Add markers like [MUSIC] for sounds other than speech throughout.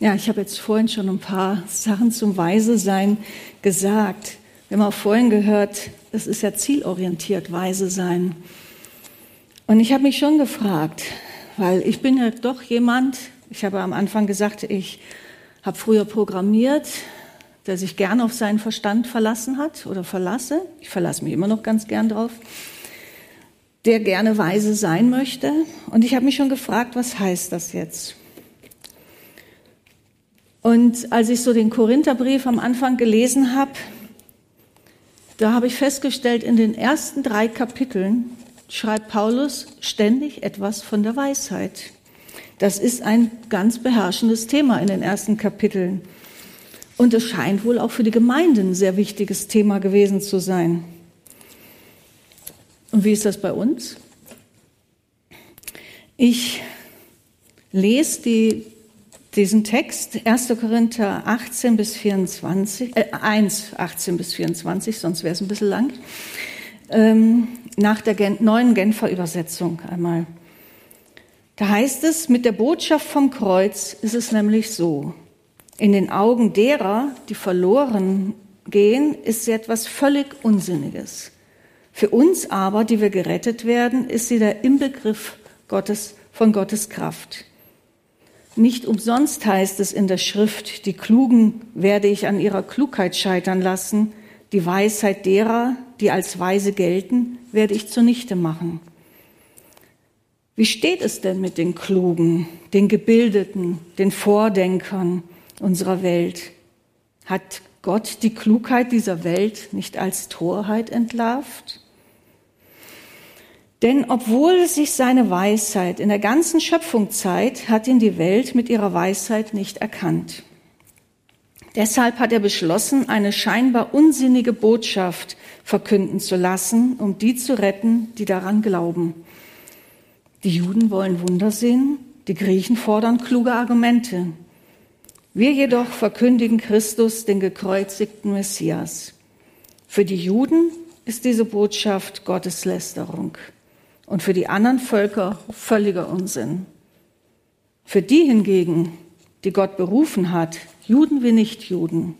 Ja, ich habe jetzt vorhin schon ein paar Sachen zum Weise sein gesagt. Wir haben auch vorhin gehört, es ist ja zielorientiert, weise sein. Und ich habe mich schon gefragt, weil ich bin ja doch jemand, ich habe am Anfang gesagt, ich habe früher programmiert, der sich gern auf seinen Verstand verlassen hat oder verlasse. Ich verlasse mich immer noch ganz gern drauf. Der gerne weise sein möchte. Und ich habe mich schon gefragt, was heißt das jetzt? Und als ich so den Korintherbrief am Anfang gelesen habe, da habe ich festgestellt, in den ersten drei Kapiteln schreibt Paulus ständig etwas von der Weisheit. Das ist ein ganz beherrschendes Thema in den ersten Kapiteln. Und es scheint wohl auch für die Gemeinden ein sehr wichtiges Thema gewesen zu sein. Und wie ist das bei uns? Ich lese die diesen Text, 1. Korinther 18 bis 24, äh, 1, 18 bis 24, sonst wäre es ein bisschen lang, ähm, nach der Gen neuen Genfer Übersetzung einmal. Da heißt es, mit der Botschaft vom Kreuz ist es nämlich so, in den Augen derer, die verloren gehen, ist sie etwas völlig Unsinniges. Für uns aber, die wir gerettet werden, ist sie der Inbegriff Gottes, von Gottes Kraft. Nicht umsonst heißt es in der Schrift, die Klugen werde ich an ihrer Klugheit scheitern lassen, die Weisheit derer, die als weise gelten, werde ich zunichte machen. Wie steht es denn mit den Klugen, den Gebildeten, den Vordenkern unserer Welt? Hat Gott die Klugheit dieser Welt nicht als Torheit entlarvt? Denn obwohl sich seine Weisheit in der ganzen Schöpfung zeigt, hat ihn die Welt mit ihrer Weisheit nicht erkannt. Deshalb hat er beschlossen, eine scheinbar unsinnige Botschaft verkünden zu lassen, um die zu retten, die daran glauben. Die Juden wollen Wunder sehen, die Griechen fordern kluge Argumente. Wir jedoch verkündigen Christus, den gekreuzigten Messias. Für die Juden ist diese Botschaft Gotteslästerung und für die anderen Völker völliger Unsinn. Für die hingegen, die Gott berufen hat, Juden wie Nichtjuden,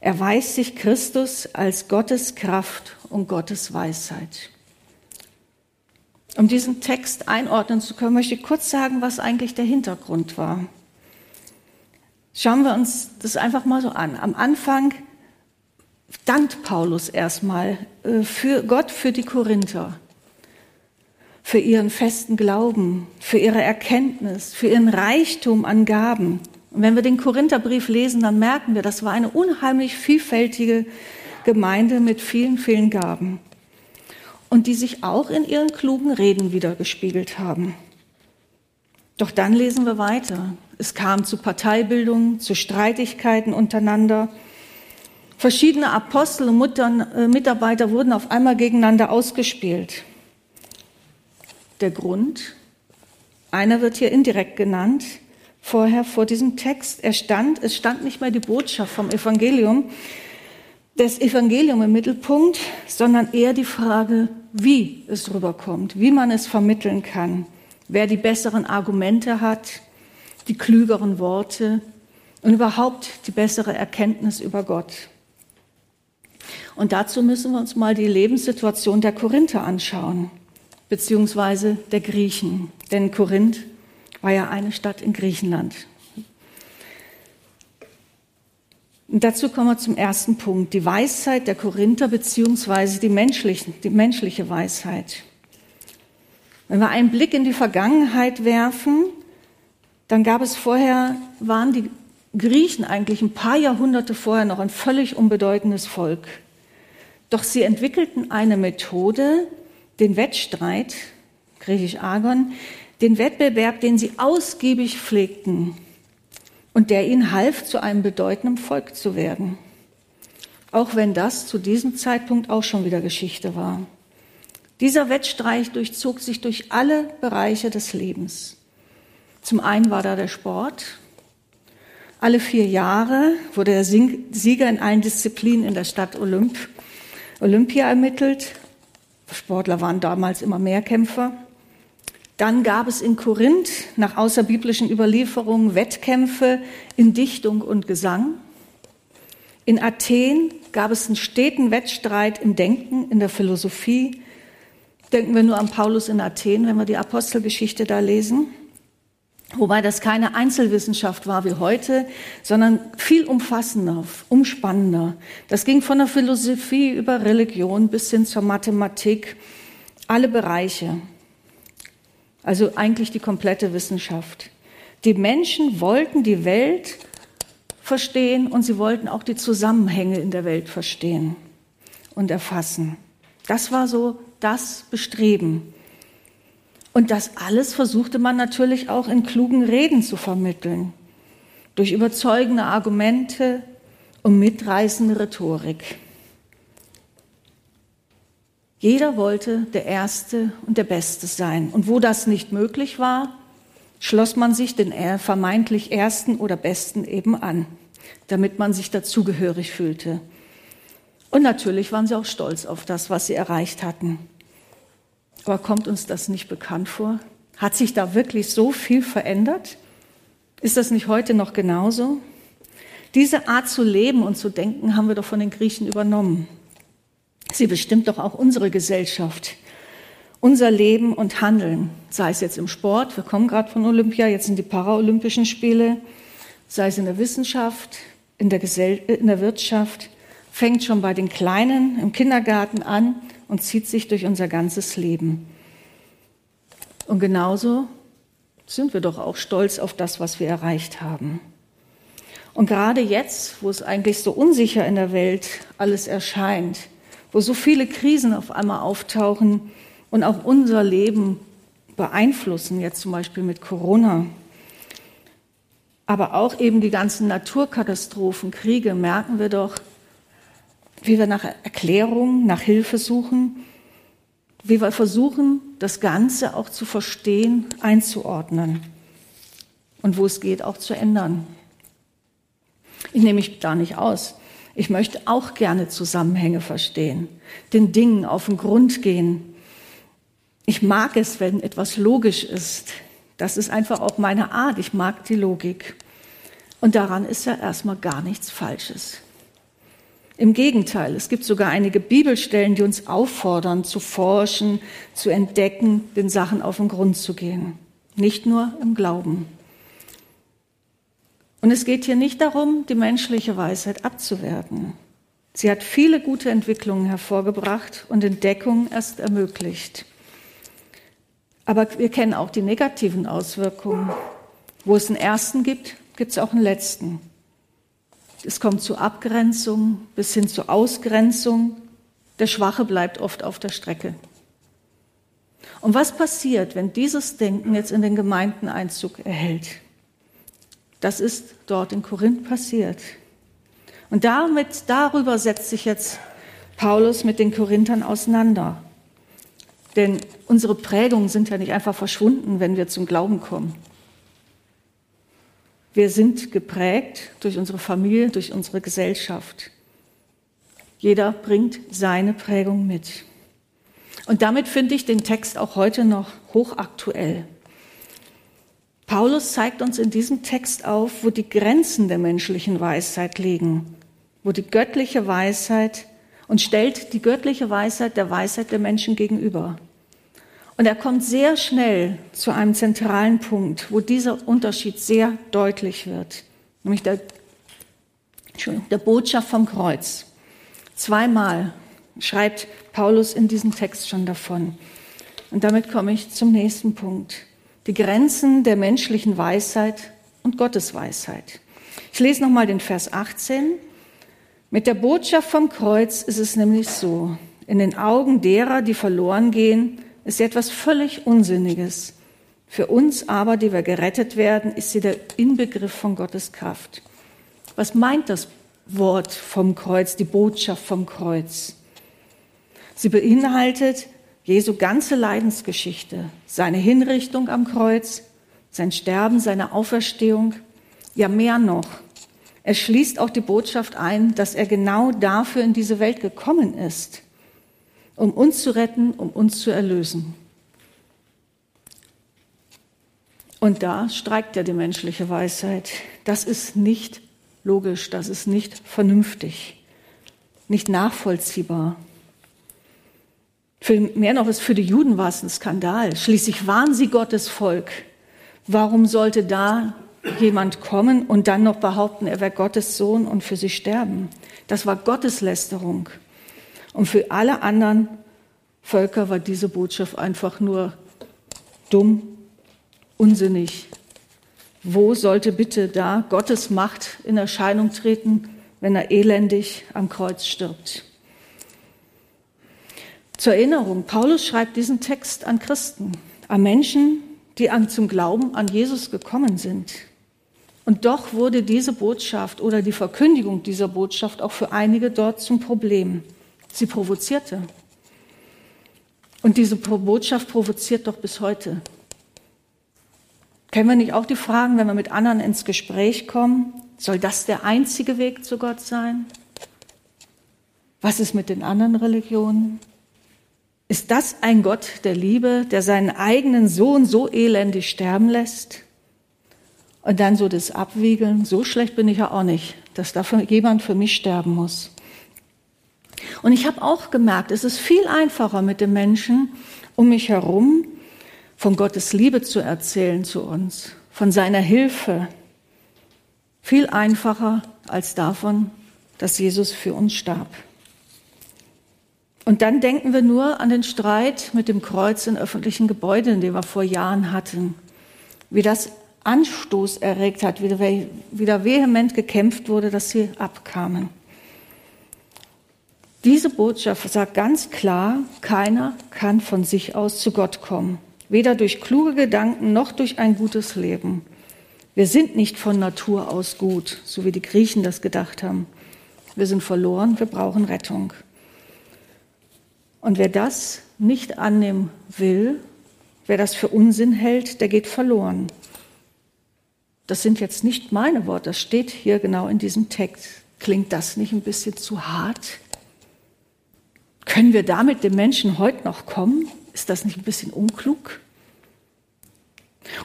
erweist sich Christus als Gottes Kraft und Gottes Weisheit. Um diesen Text einordnen zu können, möchte ich kurz sagen, was eigentlich der Hintergrund war. Schauen wir uns das einfach mal so an. Am Anfang dankt Paulus erstmal äh, für Gott für die Korinther für ihren festen Glauben, für ihre Erkenntnis, für ihren Reichtum an Gaben. Und wenn wir den Korintherbrief lesen, dann merken wir, das war eine unheimlich vielfältige Gemeinde mit vielen, vielen Gaben. Und die sich auch in ihren klugen Reden wiedergespiegelt haben. Doch dann lesen wir weiter. Es kam zu Parteibildungen, zu Streitigkeiten untereinander. Verschiedene Apostel und äh, Mitarbeiter wurden auf einmal gegeneinander ausgespielt der Grund. Einer wird hier indirekt genannt, vorher vor diesem Text. Er stand, es stand nicht mehr die Botschaft vom Evangelium, das Evangelium im Mittelpunkt, sondern eher die Frage, wie es rüberkommt, wie man es vermitteln kann, wer die besseren Argumente hat, die klügeren Worte und überhaupt die bessere Erkenntnis über Gott. Und dazu müssen wir uns mal die Lebenssituation der Korinther anschauen beziehungsweise der Griechen. Denn Korinth war ja eine Stadt in Griechenland. Und dazu kommen wir zum ersten Punkt, die Weisheit der Korinther beziehungsweise die, die menschliche Weisheit. Wenn wir einen Blick in die Vergangenheit werfen, dann gab es vorher, waren die Griechen eigentlich ein paar Jahrhunderte vorher noch ein völlig unbedeutendes Volk. Doch sie entwickelten eine Methode, den Wettstreit, griechisch Agon, den Wettbewerb, den sie ausgiebig pflegten. und der ihnen half, zu einem bedeutenden Volk zu werden. Auch wenn das zu diesem Zeitpunkt auch schon wieder Geschichte war. Dieser Wettstreich durchzog sich durch alle Bereiche des Lebens. Zum einen war da der Sport. Alle vier Jahre wurde der Sieger in allen Disziplinen in der Stadt Olymp, Olympia ermittelt. Sportler waren damals immer mehr Kämpfer. Dann gab es in Korinth nach außerbiblischen Überlieferungen Wettkämpfe in Dichtung und Gesang. In Athen gab es einen steten Wettstreit im Denken, in der Philosophie. Denken wir nur an Paulus in Athen, wenn wir die Apostelgeschichte da lesen. Wobei das keine Einzelwissenschaft war wie heute, sondern viel umfassender, umspannender. Das ging von der Philosophie über Religion bis hin zur Mathematik, alle Bereiche. Also eigentlich die komplette Wissenschaft. Die Menschen wollten die Welt verstehen und sie wollten auch die Zusammenhänge in der Welt verstehen und erfassen. Das war so das Bestreben. Und das alles versuchte man natürlich auch in klugen Reden zu vermitteln, durch überzeugende Argumente und mitreißende Rhetorik. Jeder wollte der Erste und der Beste sein. Und wo das nicht möglich war, schloss man sich den vermeintlich Ersten oder Besten eben an, damit man sich dazugehörig fühlte. Und natürlich waren sie auch stolz auf das, was sie erreicht hatten. Aber kommt uns das nicht bekannt vor? Hat sich da wirklich so viel verändert? Ist das nicht heute noch genauso? Diese Art zu leben und zu denken haben wir doch von den Griechen übernommen. Sie bestimmt doch auch unsere Gesellschaft, unser Leben und Handeln, sei es jetzt im Sport, wir kommen gerade von Olympia, jetzt sind die Paralympischen Spiele, sei es in der Wissenschaft, in der, Gesell in der Wirtschaft, fängt schon bei den Kleinen im Kindergarten an und zieht sich durch unser ganzes Leben. Und genauso sind wir doch auch stolz auf das, was wir erreicht haben. Und gerade jetzt, wo es eigentlich so unsicher in der Welt alles erscheint, wo so viele Krisen auf einmal auftauchen und auch unser Leben beeinflussen, jetzt zum Beispiel mit Corona, aber auch eben die ganzen Naturkatastrophen, Kriege, merken wir doch, wie wir nach Erklärung, nach Hilfe suchen, wie wir versuchen, das Ganze auch zu verstehen, einzuordnen und wo es geht, auch zu ändern. Ich nehme mich da nicht aus. Ich möchte auch gerne Zusammenhänge verstehen, den Dingen auf den Grund gehen. Ich mag es, wenn etwas logisch ist. Das ist einfach auch meine Art. Ich mag die Logik. Und daran ist ja erstmal gar nichts Falsches. Im Gegenteil, es gibt sogar einige Bibelstellen, die uns auffordern, zu forschen, zu entdecken, den Sachen auf den Grund zu gehen. Nicht nur im Glauben. Und es geht hier nicht darum, die menschliche Weisheit abzuwerten. Sie hat viele gute Entwicklungen hervorgebracht und Entdeckungen erst ermöglicht. Aber wir kennen auch die negativen Auswirkungen. Wo es einen ersten gibt, gibt es auch einen letzten. Es kommt zu Abgrenzung bis hin zu Ausgrenzung. Der Schwache bleibt oft auf der Strecke. Und was passiert, wenn dieses Denken jetzt in den Gemeinden Einzug erhält? Das ist dort in Korinth passiert. Und damit, darüber setzt sich jetzt Paulus mit den Korinthern auseinander. Denn unsere Prägungen sind ja nicht einfach verschwunden, wenn wir zum Glauben kommen. Wir sind geprägt durch unsere Familie, durch unsere Gesellschaft. Jeder bringt seine Prägung mit. Und damit finde ich den Text auch heute noch hochaktuell. Paulus zeigt uns in diesem Text auf, wo die Grenzen der menschlichen Weisheit liegen, wo die göttliche Weisheit und stellt die göttliche Weisheit der Weisheit der Menschen gegenüber. Und er kommt sehr schnell zu einem zentralen Punkt, wo dieser Unterschied sehr deutlich wird, nämlich der, der Botschaft vom Kreuz. Zweimal schreibt Paulus in diesem Text schon davon. Und damit komme ich zum nächsten Punkt die Grenzen der menschlichen Weisheit und Gottes Weisheit. Ich lese nochmal den Vers 18. Mit der Botschaft vom Kreuz ist es nämlich so, in den Augen derer, die verloren gehen, ist etwas völlig Unsinniges. Für uns aber, die wir gerettet werden, ist sie der Inbegriff von Gottes Kraft. Was meint das Wort vom Kreuz, die Botschaft vom Kreuz? Sie beinhaltet Jesu ganze Leidensgeschichte, seine Hinrichtung am Kreuz, sein Sterben, seine Auferstehung, ja mehr noch. Er schließt auch die Botschaft ein, dass er genau dafür in diese Welt gekommen ist, um uns zu retten, um uns zu erlösen. Und da streikt ja die menschliche Weisheit. Das ist nicht logisch, das ist nicht vernünftig, nicht nachvollziehbar. Für, mehr noch ist für die Juden war es ein Skandal. Schließlich waren sie Gottes Volk. Warum sollte da jemand kommen und dann noch behaupten, er wäre Gottes Sohn und für sie sterben? Das war Gotteslästerung. Und für alle anderen Völker war diese Botschaft einfach nur dumm unsinnig. Wo sollte bitte da Gottes Macht in Erscheinung treten, wenn er elendig am Kreuz stirbt? Zur Erinnerung, Paulus schreibt diesen Text an Christen, an Menschen, die an, zum Glauben an Jesus gekommen sind. Und doch wurde diese Botschaft oder die Verkündigung dieser Botschaft auch für einige dort zum Problem. Sie provozierte. Und diese Botschaft provoziert doch bis heute. Kennen wir nicht auch die Fragen, wenn wir mit anderen ins Gespräch kommen? Soll das der einzige Weg zu Gott sein? Was ist mit den anderen Religionen? Ist das ein Gott der Liebe, der seinen eigenen Sohn so elendig sterben lässt? Und dann so das Abwiegeln, so schlecht bin ich ja auch nicht, dass dafür jemand für mich sterben muss. Und ich habe auch gemerkt, es ist viel einfacher mit den Menschen um mich herum, von Gottes Liebe zu erzählen zu uns, von seiner Hilfe. Viel einfacher als davon, dass Jesus für uns starb. Und dann denken wir nur an den Streit mit dem Kreuz in öffentlichen Gebäuden, den wir vor Jahren hatten. Wie das Anstoß erregt hat, wie wieder vehement gekämpft wurde, dass sie abkamen. Diese Botschaft sagt ganz klar, keiner kann von sich aus zu Gott kommen weder durch kluge Gedanken noch durch ein gutes Leben. Wir sind nicht von Natur aus gut, so wie die Griechen das gedacht haben. Wir sind verloren, wir brauchen Rettung. Und wer das nicht annehmen will, wer das für Unsinn hält, der geht verloren. Das sind jetzt nicht meine Worte, das steht hier genau in diesem Text. Klingt das nicht ein bisschen zu hart? Können wir damit dem Menschen heute noch kommen? Ist das nicht ein bisschen unklug?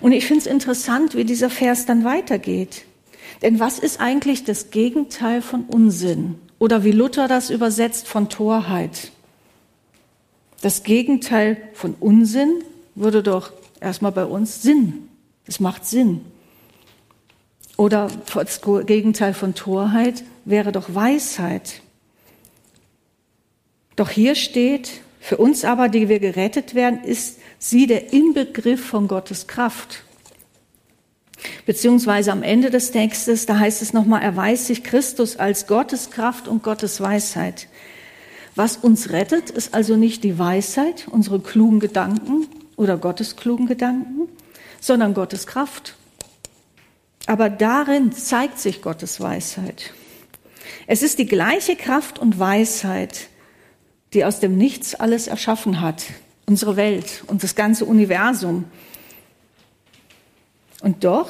Und ich finde es interessant, wie dieser Vers dann weitergeht. Denn was ist eigentlich das Gegenteil von Unsinn? Oder wie Luther das übersetzt von Torheit? Das Gegenteil von Unsinn würde doch erstmal bei uns Sinn. Es macht Sinn. Oder das Gegenteil von Torheit wäre doch Weisheit. Doch hier steht, für uns aber, die wir gerettet werden, ist sie der Inbegriff von Gottes Kraft. Beziehungsweise am Ende des Textes, da heißt es nochmal, erweist sich Christus als Gottes Kraft und Gottes Weisheit. Was uns rettet, ist also nicht die Weisheit, unsere klugen Gedanken oder Gottes klugen Gedanken, sondern Gottes Kraft. Aber darin zeigt sich Gottes Weisheit. Es ist die gleiche Kraft und Weisheit, die aus dem Nichts alles erschaffen hat, unsere Welt und das ganze Universum. Und doch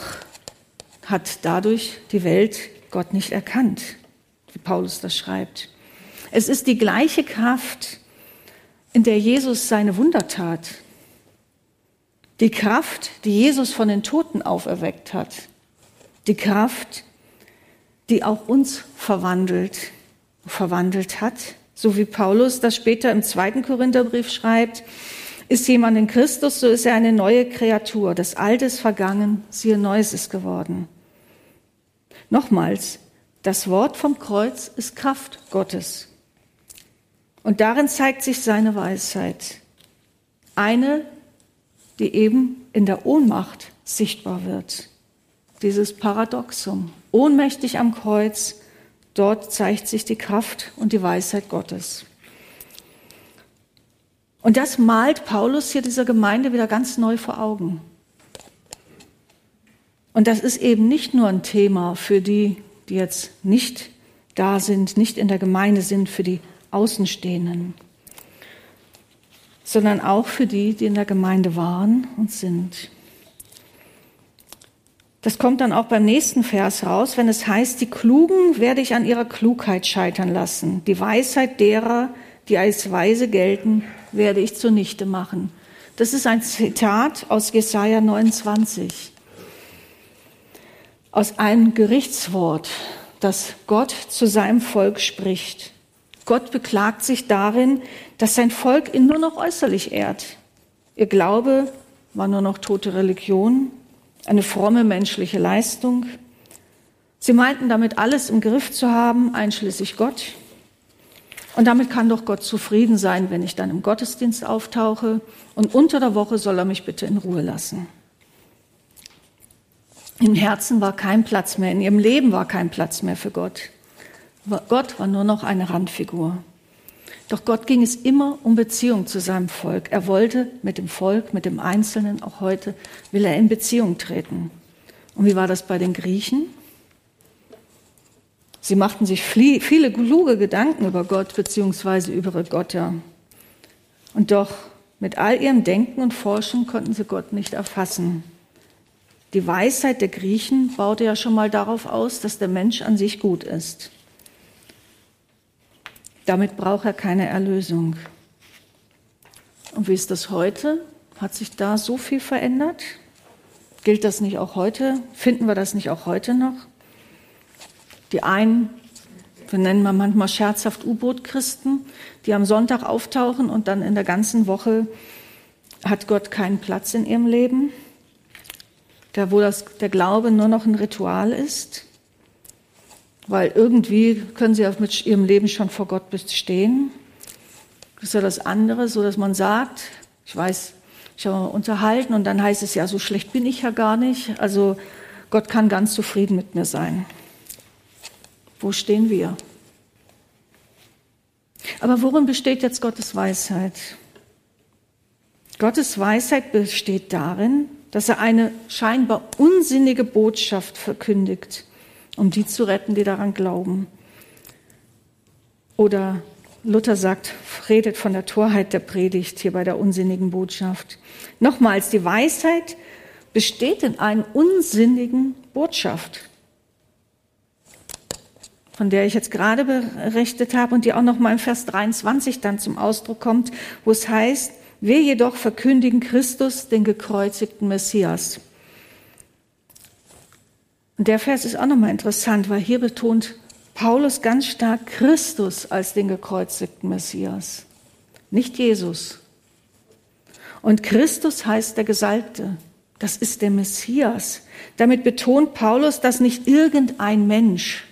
hat dadurch die Welt Gott nicht erkannt, wie Paulus das schreibt. Es ist die gleiche Kraft, in der Jesus seine Wunder tat. Die Kraft, die Jesus von den Toten auferweckt hat. Die Kraft, die auch uns verwandelt, verwandelt hat so wie Paulus das später im zweiten Korintherbrief schreibt, ist jemand in Christus, so ist er eine neue Kreatur. Das Alte ist vergangen, siehe Neues ist geworden. Nochmals, das Wort vom Kreuz ist Kraft Gottes. Und darin zeigt sich seine Weisheit. Eine, die eben in der Ohnmacht sichtbar wird. Dieses Paradoxum. Ohnmächtig am Kreuz, Dort zeigt sich die Kraft und die Weisheit Gottes. Und das malt Paulus hier dieser Gemeinde wieder ganz neu vor Augen. Und das ist eben nicht nur ein Thema für die, die jetzt nicht da sind, nicht in der Gemeinde sind, für die Außenstehenden, sondern auch für die, die in der Gemeinde waren und sind. Das kommt dann auch beim nächsten Vers raus, wenn es heißt, die Klugen werde ich an ihrer Klugheit scheitern lassen. Die Weisheit derer, die als weise gelten, werde ich zunichte machen. Das ist ein Zitat aus Jesaja 29. Aus einem Gerichtswort, das Gott zu seinem Volk spricht. Gott beklagt sich darin, dass sein Volk ihn nur noch äußerlich ehrt. Ihr Glaube war nur noch tote Religion, eine fromme menschliche Leistung. Sie meinten damit alles im Griff zu haben, einschließlich Gott. Und damit kann doch Gott zufrieden sein, wenn ich dann im Gottesdienst auftauche und unter der Woche soll er mich bitte in Ruhe lassen. Im Herzen war kein Platz mehr, in ihrem Leben war kein Platz mehr für Gott. Gott war nur noch eine Randfigur. Doch Gott ging es immer um Beziehung zu seinem Volk. Er wollte mit dem Volk, mit dem Einzelnen, auch heute, will er in Beziehung treten. Und wie war das bei den Griechen? Sie machten sich viele kluge Gedanken über Gott beziehungsweise über ihre Götter. Und doch mit all ihrem Denken und Forschen konnten sie Gott nicht erfassen. Die Weisheit der Griechen baute ja schon mal darauf aus, dass der Mensch an sich gut ist. Damit braucht er keine Erlösung. Und wie ist das heute? Hat sich da so viel verändert? Gilt das nicht auch heute? Finden wir das nicht auch heute noch? Die einen, wir nennen wir manchmal scherzhaft U-Boot-Christen, die am Sonntag auftauchen und dann in der ganzen Woche hat Gott keinen Platz in ihrem Leben, da wo das, der Glaube nur noch ein Ritual ist, weil irgendwie können sie mit ihrem Leben schon vor Gott bestehen. Das ist ja das andere, so dass man sagt, ich weiß, ich habe mal unterhalten und dann heißt es ja, so schlecht bin ich ja gar nicht. Also Gott kann ganz zufrieden mit mir sein. Wo stehen wir? Aber worin besteht jetzt Gottes Weisheit? Gottes Weisheit besteht darin, dass er eine scheinbar unsinnige Botschaft verkündigt, um die zu retten, die daran glauben. Oder Luther sagt, redet von der Torheit der Predigt hier bei der unsinnigen Botschaft. Nochmals, die Weisheit besteht in einer unsinnigen Botschaft von der ich jetzt gerade berichtet habe und die auch noch mal im Vers 23 dann zum Ausdruck kommt, wo es heißt, wir jedoch verkündigen Christus, den gekreuzigten Messias. Und der Vers ist auch noch mal interessant, weil hier betont Paulus ganz stark Christus als den gekreuzigten Messias, nicht Jesus. Und Christus heißt der Gesalbte. Das ist der Messias. Damit betont Paulus, dass nicht irgendein Mensch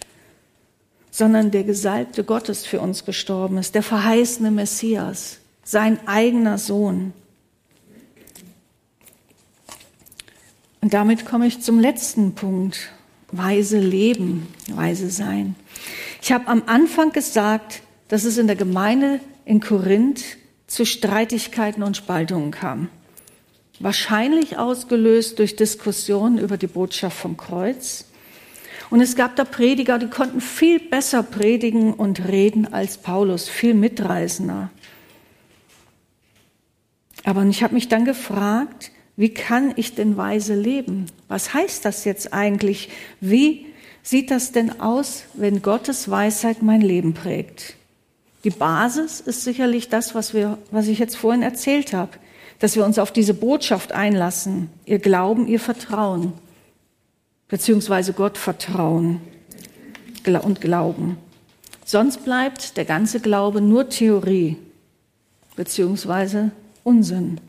sondern der Gesalbte Gottes für uns gestorben ist, der verheißene Messias, sein eigener Sohn. Und damit komme ich zum letzten Punkt, weise leben, weise sein. Ich habe am Anfang gesagt, dass es in der Gemeinde in Korinth zu Streitigkeiten und Spaltungen kam. Wahrscheinlich ausgelöst durch Diskussionen über die Botschaft vom Kreuz und es gab da Prediger, die konnten viel besser predigen und reden als Paulus, viel mitreißender. Aber ich habe mich dann gefragt, wie kann ich denn weise leben? Was heißt das jetzt eigentlich? Wie sieht das denn aus, wenn Gottes Weisheit mein Leben prägt? Die Basis ist sicherlich das, was, wir, was ich jetzt vorhin erzählt habe, dass wir uns auf diese Botschaft einlassen, ihr Glauben, ihr Vertrauen beziehungsweise Gott vertrauen und glauben. Sonst bleibt der ganze Glaube nur Theorie beziehungsweise Unsinn.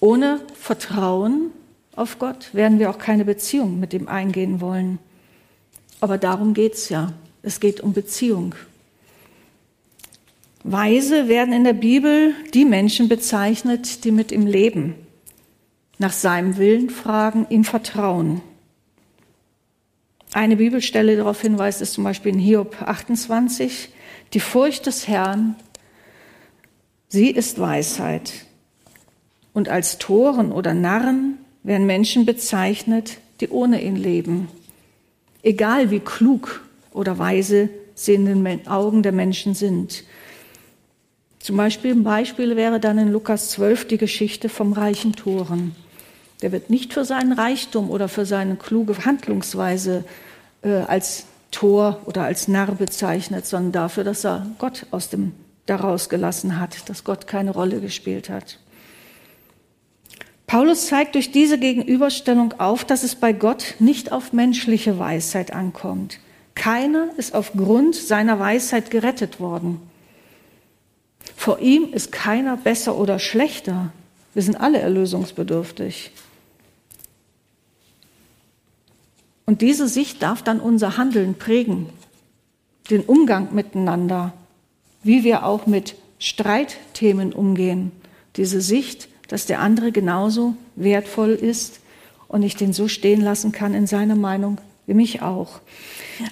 Ohne Vertrauen auf Gott werden wir auch keine Beziehung mit ihm eingehen wollen. Aber darum geht es ja. Es geht um Beziehung. Weise werden in der Bibel die Menschen bezeichnet, die mit ihm leben, nach seinem Willen fragen, ihm vertrauen. Eine Bibelstelle darauf hinweist, ist zum Beispiel in Hiob 28. Die Furcht des Herrn, sie ist Weisheit. Und als Toren oder Narren werden Menschen bezeichnet, die ohne ihn leben. Egal wie klug oder weise sie in den Augen der Menschen sind. Zum Beispiel ein Beispiel wäre dann in Lukas 12 die Geschichte vom reichen Toren. Der wird nicht für seinen Reichtum oder für seine kluge Handlungsweise äh, als Tor oder als Narr bezeichnet, sondern dafür, dass er Gott aus dem daraus gelassen hat, dass Gott keine Rolle gespielt hat. Paulus zeigt durch diese Gegenüberstellung auf, dass es bei Gott nicht auf menschliche Weisheit ankommt. Keiner ist aufgrund seiner Weisheit gerettet worden. Vor ihm ist keiner besser oder schlechter. Wir sind alle erlösungsbedürftig. Und diese Sicht darf dann unser Handeln prägen, den Umgang miteinander, wie wir auch mit Streitthemen umgehen. Diese Sicht, dass der andere genauso wertvoll ist und ich den so stehen lassen kann in seiner Meinung wie mich auch.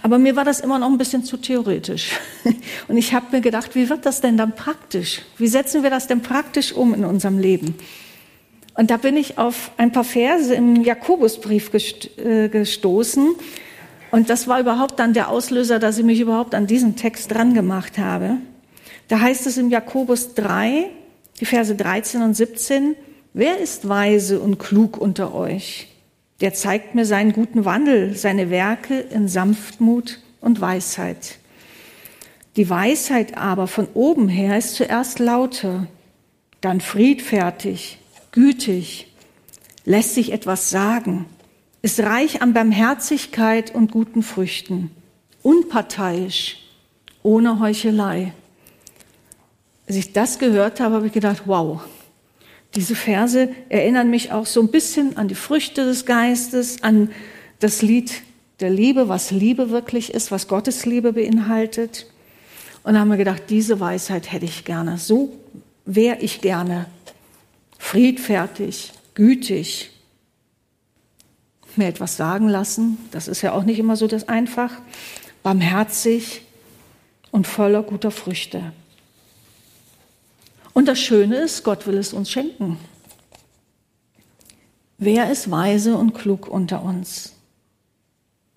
Aber mir war das immer noch ein bisschen zu theoretisch. [LAUGHS] Und ich habe mir gedacht, wie wird das denn dann praktisch? Wie setzen wir das denn praktisch um in unserem Leben? Und da bin ich auf ein paar Verse im Jakobusbrief äh, gestoßen. Und das war überhaupt dann der Auslöser, dass ich mich überhaupt an diesen Text dran gemacht habe. Da heißt es im Jakobus 3, die Verse 13 und 17, wer ist weise und klug unter euch? Der zeigt mir seinen guten Wandel, seine Werke in Sanftmut und Weisheit. Die Weisheit aber von oben her ist zuerst lauter, dann friedfertig, gütig, lässt sich etwas sagen, ist reich an Barmherzigkeit und guten Früchten, unparteiisch, ohne Heuchelei. Als ich das gehört habe, habe ich gedacht, wow, diese Verse erinnern mich auch so ein bisschen an die Früchte des Geistes, an das Lied der Liebe, was Liebe wirklich ist, was Gottes Liebe beinhaltet. Und da haben wir gedacht, diese Weisheit hätte ich gerne. So wäre ich gerne. Friedfertig, gütig. Mir etwas sagen lassen, das ist ja auch nicht immer so das einfach. Barmherzig und voller guter Früchte. Und das Schöne ist, Gott will es uns schenken. Wer ist weise und klug unter uns?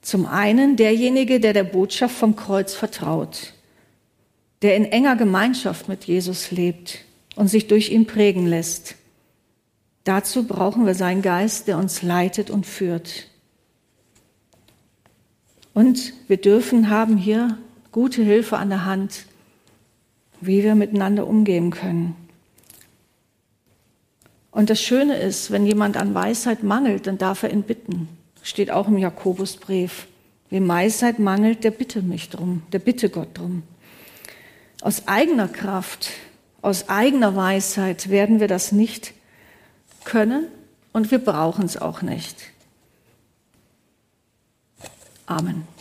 Zum einen derjenige, der der Botschaft vom Kreuz vertraut, der in enger Gemeinschaft mit Jesus lebt und sich durch ihn prägen lässt. Dazu brauchen wir seinen Geist, der uns leitet und führt. Und wir dürfen haben hier gute Hilfe an der Hand, wie wir miteinander umgehen können. Und das Schöne ist, wenn jemand an Weisheit mangelt, dann darf er ihn bitten. Steht auch im Jakobusbrief. Wem Weisheit mangelt, der bitte mich drum, der bitte Gott drum. Aus eigener Kraft, aus eigener Weisheit werden wir das nicht können und wir brauchen es auch nicht. Amen.